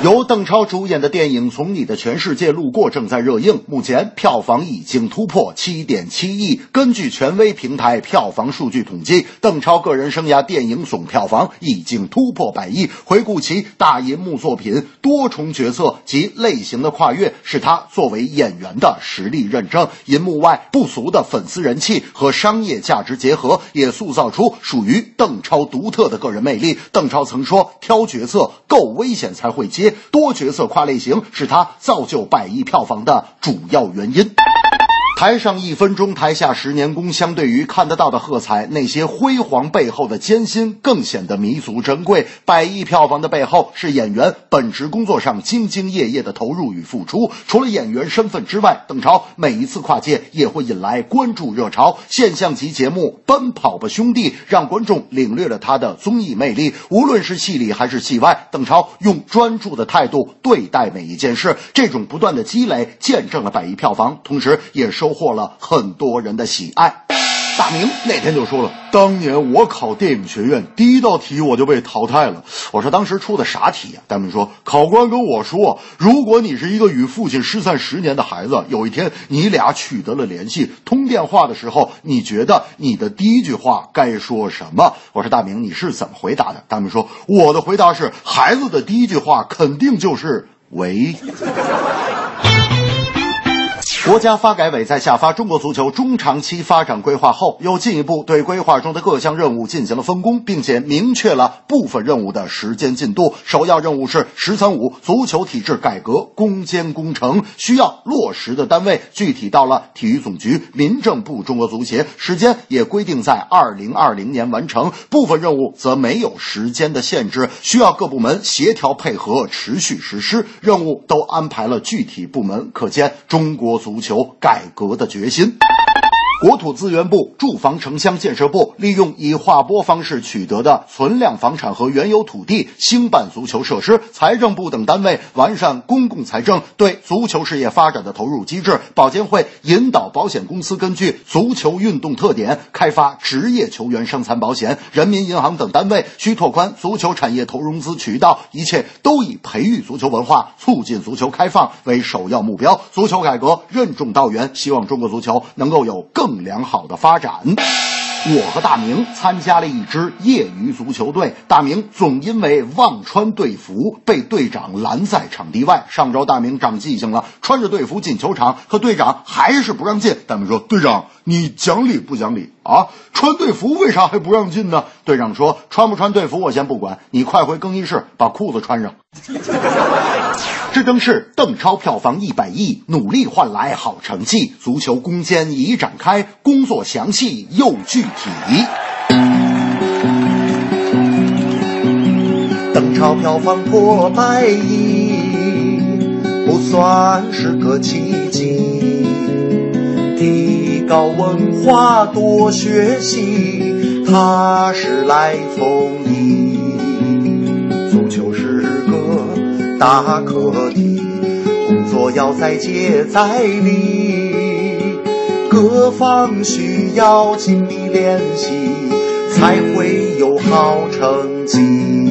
由邓超主演的电影《从你的全世界路过》正在热映，目前票房已经突破七点七亿。根据权威平台票房数据统计，邓超个人生涯电影总票房已经突破百亿。回顾其大银幕作品，多重角色及类型的跨越，是他作为演员的实力认证。银幕外不俗的粉丝人气和商业价值结合，也塑造出属于邓超独特的个人魅力。邓超曾说：“挑角色够危险才会接，多角色跨类型是他造就百亿票房的主要原因。”台上一分钟，台下十年功。相对于看得到的喝彩，那些辉煌背后的艰辛更显得弥足珍贵。百亿票房的背后，是演员本职工作上兢兢业业的投入与付出。除了演员身份之外，邓超每一次跨界也会引来关注热潮。现象级节目《奔跑吧兄弟》让观众领略了他的综艺魅力。无论是戏里还是戏外，邓超用专注的态度对待每一件事。这种不断的积累，见证了百亿票房，同时也收获了很多人的喜爱。大明那天就说了，当年我考电影学院第一道题我就被淘汰了。我说当时出的啥题呀、大明说，考官跟我说，如果你是一个与父亲失散十年的孩子，有一天你俩取得了联系，通电话的时候，你觉得你的第一句话该说什么？我说大明你是怎么回答的？大明说，我的回答是，孩子的第一句话肯定就是喂。国家发改委在下发中国足球中长期发展规划后，又进一步对规划中的各项任务进行了分工，并且明确了部分任务的时间进度。首要任务是“十三五”足球体制改革攻坚工程，需要落实的单位具体到了体育总局、民政部、中国足协，时间也规定在二零二零年完成。部分任务则没有时间的限制，需要各部门协调配合，持续实施。任务都安排了具体部门，可见中国足足球改革的决心。国土资源部、住房城乡建设部利用以划拨方式取得的存量房产和原有土地，兴办足球设施。财政部等单位完善公共财政对足球事业发展的投入机制。保监会引导保险公司根据足球运动特点开发职业球员伤残保险。人民银行等单位需拓宽足球产业投融资渠道，一切都以培育足球文化、促进足球开放为首要目标。足球改革任重道远，希望中国足球能够有更良好的发展。我和大明参加了一支业余足球队，大明总因为忘穿队服被队长拦在场地外。上周大明长记性了，穿着队服进球场，可队长还是不让进。大明说：“队长，你讲理不讲理啊？穿队服为啥还不让进呢？”队长说：“穿不穿队服我先不管，你快回更衣室把裤子穿上。”这正是邓超票房一百亿，努力换来好成绩。足球攻坚已展开，工作详细又具体。邓超票房破百亿，不算是个奇迹。第一高文化，多学习，踏实来从艺。足球是个大课题，工作要再接再厉，各方需要紧密联系，才会有好成绩。